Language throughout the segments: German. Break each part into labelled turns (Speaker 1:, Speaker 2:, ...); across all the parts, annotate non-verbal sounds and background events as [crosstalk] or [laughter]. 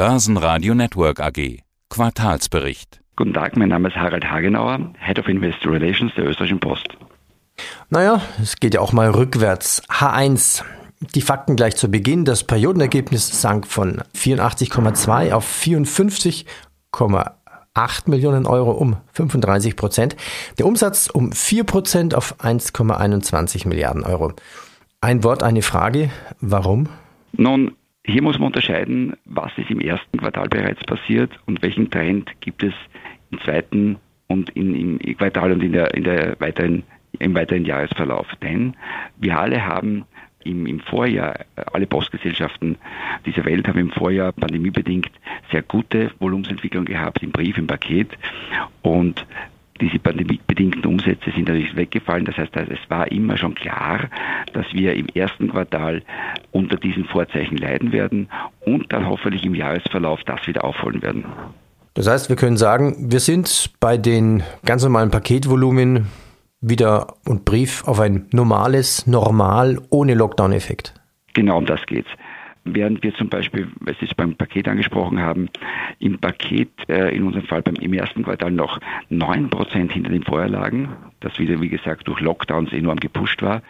Speaker 1: Börsenradio Network AG. Quartalsbericht.
Speaker 2: Guten Tag, mein Name ist Harald Hagenauer, Head of Investor Relations der Österreichischen Post.
Speaker 3: Naja, es geht ja auch mal rückwärts. H1. Die Fakten gleich zu Beginn. Das Periodenergebnis sank von 84,2 auf 54,8 Millionen Euro um 35 Prozent. Der Umsatz um 4 Prozent auf 1,21 Milliarden Euro. Ein Wort, eine Frage. Warum?
Speaker 2: Nun, hier muss man unterscheiden, was ist im ersten Quartal bereits passiert und welchen Trend gibt es im zweiten und in, im Quartal und in der, in der weiteren, im weiteren Jahresverlauf. Denn wir alle haben im, im Vorjahr, alle Postgesellschaften dieser Welt haben im Vorjahr pandemiebedingt sehr gute Volumensentwicklung gehabt, im Brief, im Paket. Und diese pandemiebedingten Umsätze sind natürlich weggefallen. Das heißt, es war immer schon klar, dass wir im ersten Quartal unter diesen Vorzeichen leiden werden und dann hoffentlich im Jahresverlauf das wieder aufholen werden.
Speaker 3: Das heißt, wir können sagen, wir sind bei den ganz normalen Paketvolumen wieder und Brief auf ein normales, normal, ohne Lockdown-Effekt.
Speaker 2: Genau um das geht's während wir zum Beispiel, weil Sie es beim Paket angesprochen haben, im Paket äh, in unserem Fall beim, im ersten Quartal noch 9% hinter den Vorher lagen, das wieder, wie gesagt, durch Lockdowns enorm gepusht war,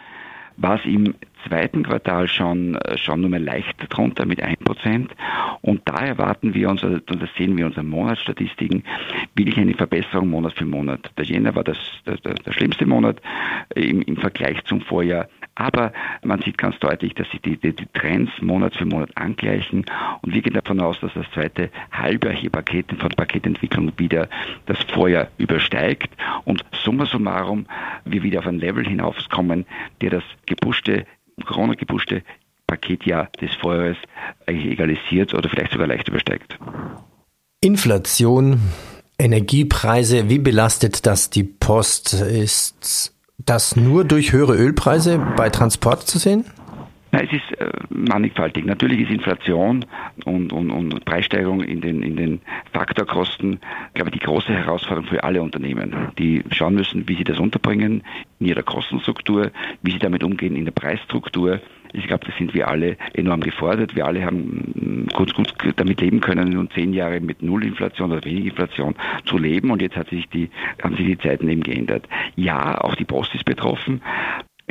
Speaker 2: war es im zweiten Quartal schon, äh, schon nur mal leicht drunter mit 1%. Und da erwarten wir uns, und das sehen wir in unseren Monatsstatistiken, wirklich eine Verbesserung Monat für Monat. Der Jänner war das, der, der, der schlimmste Monat im, im Vergleich zum Vorjahr aber man sieht ganz deutlich, dass sich die, die, die Trends Monat für Monat angleichen und wir gehen davon aus, dass das zweite Halbjahr hier Paketen von Paketentwicklung wieder das Vorjahr übersteigt und summa summarum wir wieder auf ein Level hinaufkommen, der das gepushte, Corona-gepushte Paketjahr des Vorjahres egalisiert oder vielleicht sogar leicht übersteigt.
Speaker 3: Inflation, Energiepreise, wie belastet das die Post? Ist das nur durch höhere Ölpreise bei Transport zu sehen?
Speaker 2: Nein, es ist äh, mannigfaltig. Natürlich ist Inflation und, und, und Preissteigerung in den, in den Faktorkosten, glaube ich, die große Herausforderung für alle Unternehmen, die schauen müssen, wie sie das unterbringen in ihrer Kostenstruktur, wie sie damit umgehen in der Preisstruktur. Ich glaube, da sind wir alle enorm gefordert. Wir alle haben kurz gut damit leben können, nun zehn Jahre mit Nullinflation oder wenig Inflation zu leben. Und jetzt hat sich die, haben sich die Zeiten eben geändert. Ja, auch die Post ist betroffen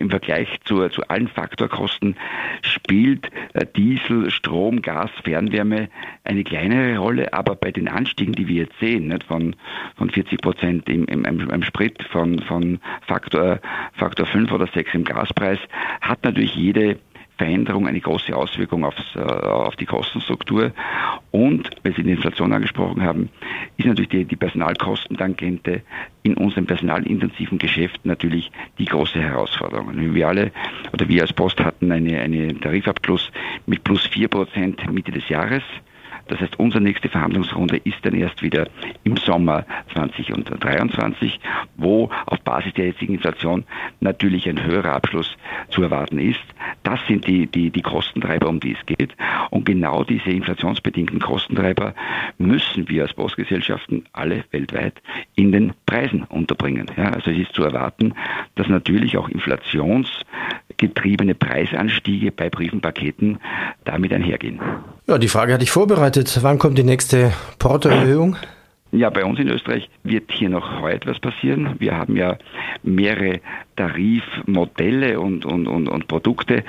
Speaker 2: im Vergleich zu, zu allen Faktorkosten spielt äh, Diesel, Strom, Gas, Fernwärme eine kleinere Rolle, aber bei den Anstiegen, die wir jetzt sehen, nicht, von, von 40 Prozent im, im, im Sprit, von, von Faktor, Faktor 5 oder 6 im Gaspreis, hat natürlich jede Veränderung eine große Auswirkung aufs, äh, auf die Kostenstruktur. Und, weil Sie die Inflation angesprochen haben, ist natürlich die, die Personalkostentangente in unserem personalintensiven Geschäft natürlich die große Herausforderung. Wir alle oder wir als Post hatten eine, eine Tarifabschluss mit plus 4% Mitte des Jahres. Das heißt, unsere nächste Verhandlungsrunde ist dann erst wieder im Sommer 2023, wo auf Basis der jetzigen Inflation natürlich ein höherer Abschluss zu erwarten ist. Das sind die, die, die Kostentreiber, um die es geht. Und genau diese inflationsbedingten Kostentreiber müssen wir als Postgesellschaften alle weltweit in den Preisen unterbringen. Ja, also es ist zu erwarten, dass natürlich auch inflationsgetriebene Preisanstiege bei Briefenpaketen damit einhergehen.
Speaker 3: Ja, die Frage hatte ich vorbereitet. Wann kommt die nächste Portoerhöhung?
Speaker 2: Ja, bei uns in Österreich wird hier noch heute was passieren. Wir haben ja mehrere Tarifmodelle und, und, und, und Produkte.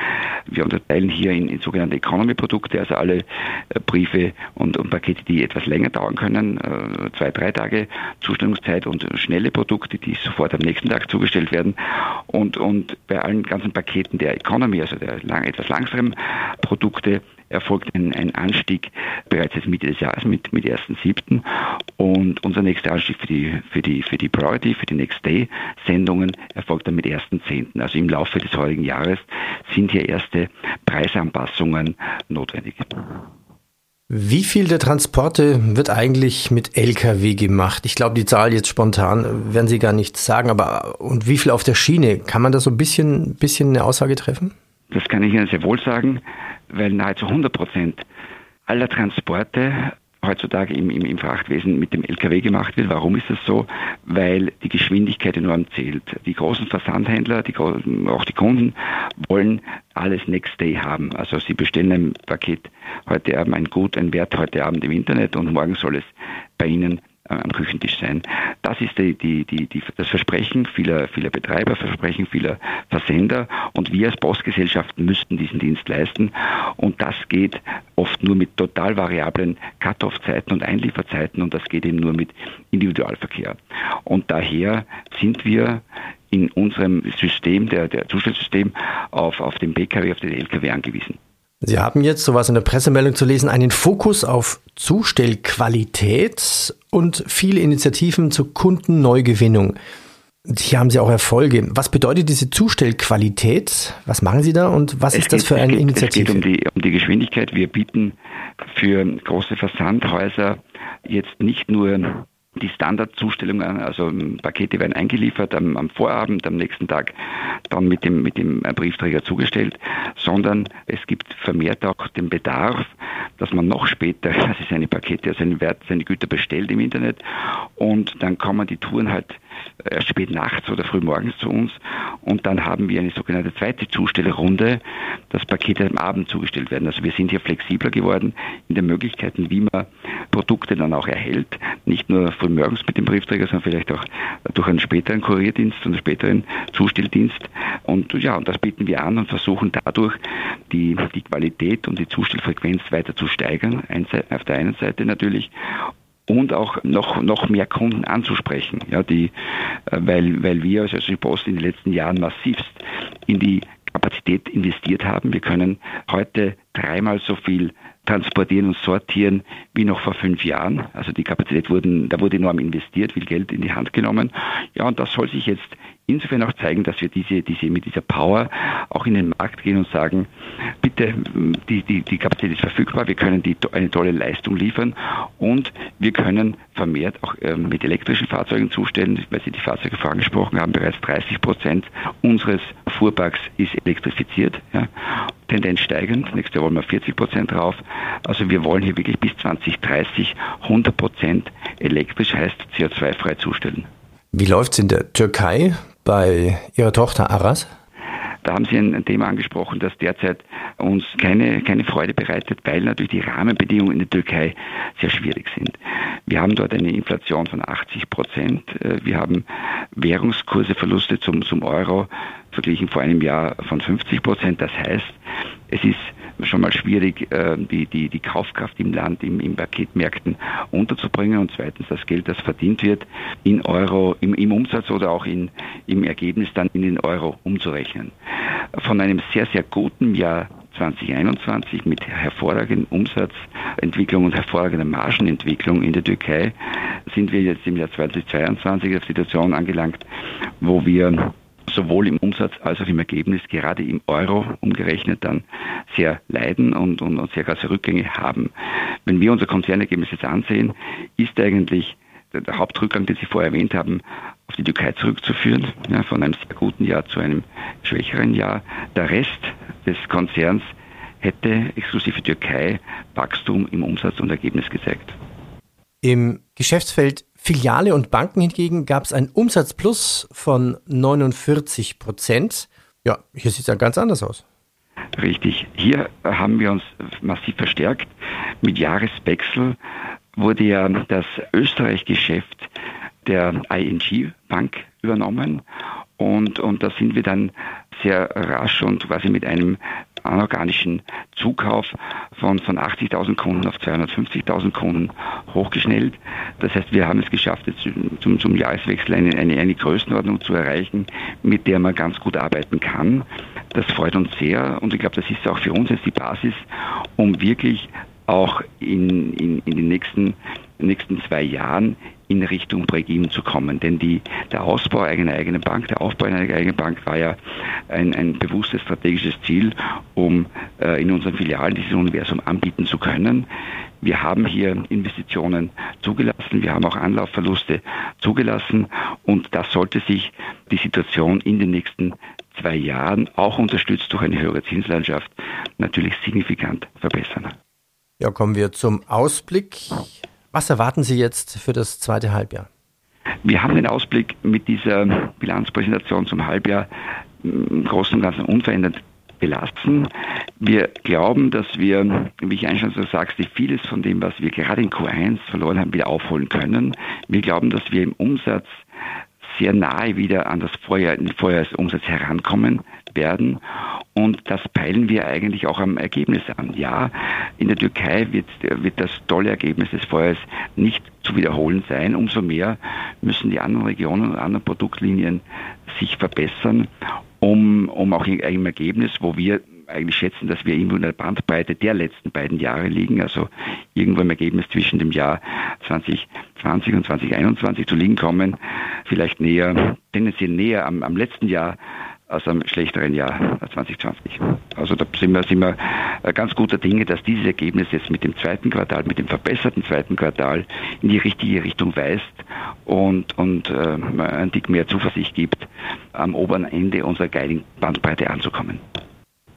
Speaker 2: Wir unterteilen hier in, in sogenannte Economy-Produkte, also alle äh, Briefe und, und, Pakete, die etwas länger dauern können, äh, zwei, drei Tage Zustellungszeit und schnelle Produkte, die sofort am nächsten Tag zugestellt werden. Und, und bei allen ganzen Paketen der Economy, also der lang, etwas langsamen Produkte, erfolgt ein, ein Anstieg bereits jetzt Mitte des Jahres mit, mit 1.7. Und unser nächster Anstieg für die, für die, für die Priority, für die Next Day Sendungen erfolgt dann mit 1.10. Also im Laufe des heutigen Jahres sind hier erste Preisanpassungen notwendig.
Speaker 3: Wie viel der Transporte wird eigentlich mit Lkw gemacht? Ich glaube, die Zahl jetzt spontan werden Sie gar nicht sagen, aber und wie viel auf der Schiene? Kann man da so ein bisschen, bisschen eine Aussage treffen?
Speaker 2: Das kann ich Ihnen sehr wohl sagen weil nahezu 100 Prozent aller Transporte heutzutage im, im, im Frachtwesen mit dem Lkw gemacht wird. Warum ist das so? Weil die Geschwindigkeit enorm zählt. Die großen Versandhändler, die, auch die Kunden wollen alles Next Day haben. Also sie bestellen ein Paket heute Abend, ein Gut, ein Wert heute Abend im Internet und morgen soll es bei Ihnen am Küchentisch sein. Das ist die, die, die, das Versprechen vieler, vieler Betreiber, Versprechen vieler Versender und wir als Postgesellschaften müssten diesen Dienst leisten und das geht oft nur mit total variablen Cut-off-Zeiten und Einlieferzeiten und das geht eben nur mit Individualverkehr. Und daher sind wir in unserem System, der, der Zustellsystem, auf, auf den Pkw, auf den Lkw angewiesen.
Speaker 3: Sie haben jetzt, so was in der Pressemeldung zu lesen, einen Fokus auf Zustellqualität und viele Initiativen zur Kundenneugewinnung. Hier haben Sie auch Erfolge. Was bedeutet diese Zustellqualität? Was machen Sie da und was es ist geht, das für eine
Speaker 2: es
Speaker 3: geht, Initiative?
Speaker 2: Es geht um die, um die Geschwindigkeit. Wir bieten für große Versandhäuser jetzt nicht nur die Standardzustellungen, also Pakete werden eingeliefert am, am, Vorabend, am nächsten Tag dann mit dem, mit dem Briefträger zugestellt, sondern es gibt vermehrt auch den Bedarf, dass man noch später [laughs] also seine Pakete, seine, Wert, seine Güter bestellt im Internet und dann kommen die Touren halt erst spät nachts oder früh morgens zu uns und dann haben wir eine sogenannte zweite Zustellrunde, dass Pakete am Abend zugestellt werden. Also wir sind hier flexibler geworden in den Möglichkeiten, wie man Produkte dann auch erhält, nicht nur früh morgens mit dem Briefträger, sondern vielleicht auch durch einen späteren Kurierdienst und einen späteren Zustelldienst. Und ja, und das bieten wir an und versuchen dadurch die, die Qualität und die Zustellfrequenz weiter zu steigern, auf der einen Seite natürlich und auch noch, noch mehr Kunden anzusprechen, ja, die, äh, weil, weil wir als die Post in den letzten Jahren massivst in die Kapazität investiert haben. Wir können heute dreimal so viel transportieren und sortieren wie noch vor fünf Jahren. Also die Kapazität wurden, da wurde enorm investiert, viel Geld in die Hand genommen. Ja, und das soll sich jetzt insofern auch zeigen, dass wir diese, diese, mit dieser Power auch in den Markt gehen und sagen, bitte, die, die, die Kapazität ist verfügbar, wir können die, eine tolle Leistung liefern und wir können vermehrt auch ähm, mit elektrischen Fahrzeugen zustellen, weil Sie die Fahrzeuge vorangesprochen haben, bereits 30 Prozent unseres Fuhrparks ist elektrifiziert. Ja. Tendenz steigend. Nächstes Jahr wollen wir 40 Prozent drauf. Also wir wollen hier wirklich bis 2030 100 Prozent elektrisch, heißt CO2-frei zustellen.
Speaker 3: Wie läuft es in der Türkei bei Ihrer Tochter Aras?
Speaker 2: Da haben Sie ein Thema angesprochen, das derzeit uns keine, keine Freude bereitet, weil natürlich die Rahmenbedingungen in der Türkei sehr schwierig sind. Wir haben dort eine Inflation von 80 Prozent. Wir haben Währungskurseverluste zum, zum Euro verglichen vor einem Jahr von 50 Prozent. Das heißt, es ist schon mal schwierig, äh, die, die, die Kaufkraft im Land, im, im Paketmärkten unterzubringen und zweitens das Geld, das verdient wird, in Euro, im, im Umsatz oder auch in, im Ergebnis dann in den Euro umzurechnen. Von einem sehr, sehr guten Jahr 2021 mit hervorragender Umsatzentwicklung und hervorragender Margenentwicklung in der Türkei sind wir jetzt im Jahr 2022 auf Situation angelangt, wo wir sowohl im Umsatz als auch im Ergebnis, gerade im Euro umgerechnet, dann sehr leiden und, und, und sehr große Rückgänge haben. Wenn wir unser Konzernergebnis jetzt ansehen, ist eigentlich der, der Hauptrückgang, den Sie vorher erwähnt haben, auf die Türkei zurückzuführen, ja, von einem sehr guten Jahr zu einem schwächeren Jahr. Der Rest des Konzerns hätte exklusive Türkei Wachstum im Umsatz und Ergebnis gezeigt.
Speaker 3: Im Geschäftsfeld Filiale und Banken hingegen gab es einen Umsatzplus von 49 Prozent. Ja, hier sieht es ja ganz anders aus.
Speaker 2: Richtig. Hier haben wir uns massiv verstärkt. Mit Jahreswechsel wurde ja das Österreich-Geschäft der ING Bank übernommen und, und da sind wir dann sehr rasch und quasi mit einem anorganischen Zukauf von, von 80.000 Kunden auf 250.000 Kunden hochgeschnellt. Das heißt, wir haben es geschafft, jetzt zum, zum Jahreswechsel eine, eine, eine Größenordnung zu erreichen, mit der man ganz gut arbeiten kann. Das freut uns sehr und ich glaube, das ist auch für uns jetzt die Basis, um wirklich auch in, in, in den nächsten, nächsten zwei Jahren in Richtung Break-Even zu kommen. Denn die, der Ausbau einer eigenen Bank, der Aufbau einer eigenen Bank war ja ein, ein bewusstes strategisches Ziel, um äh, in unseren Filialen dieses Universum anbieten zu können. Wir haben hier Investitionen zugelassen, wir haben auch Anlaufverluste zugelassen und das sollte sich die Situation in den nächsten zwei Jahren, auch unterstützt durch eine höhere Zinslandschaft, natürlich signifikant verbessern.
Speaker 3: Ja, kommen wir zum Ausblick. Was erwarten Sie jetzt für das zweite Halbjahr?
Speaker 2: Wir haben den Ausblick mit dieser Bilanzpräsentation zum Halbjahr im Großen und Ganzen unverändert belassen. Wir glauben, dass wir, wie ich eingangs so sagte, vieles von dem, was wir gerade in Q1 verloren haben, wieder aufholen können. Wir glauben, dass wir im Umsatz sehr nahe wieder an das Vorjahr, Vorjahresumsatz herankommen werden. Und das peilen wir eigentlich auch am Ergebnis an. Ja, in der Türkei wird, wird das tolle Ergebnis des Vorjahres nicht zu wiederholen sein. Umso mehr müssen die anderen Regionen und anderen Produktlinien sich verbessern, um, um auch einem Ergebnis, wo wir eigentlich schätzen, dass wir irgendwo in der Bandbreite der letzten beiden Jahre liegen, also irgendwo im Ergebnis zwischen dem Jahr 2020 und 2021 zu liegen kommen, vielleicht näher, tendenziell näher am, am letzten Jahr aus einem schlechteren Jahr 2020. Also da sind wir, sind wir ganz guter Dinge, dass dieses Ergebnis jetzt mit dem zweiten Quartal, mit dem verbesserten zweiten Quartal in die richtige Richtung weist und, und äh, ein Dick mehr Zuversicht gibt, am oberen Ende unserer geilen Bandbreite anzukommen.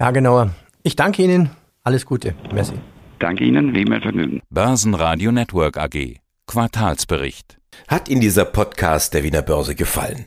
Speaker 3: Ja, genauer. Ich danke Ihnen. Alles Gute. Merci.
Speaker 2: Danke Ihnen, wie mein Vergnügen.
Speaker 1: Börsenradio Network AG. Quartalsbericht.
Speaker 4: Hat Ihnen dieser Podcast der Wiener Börse gefallen?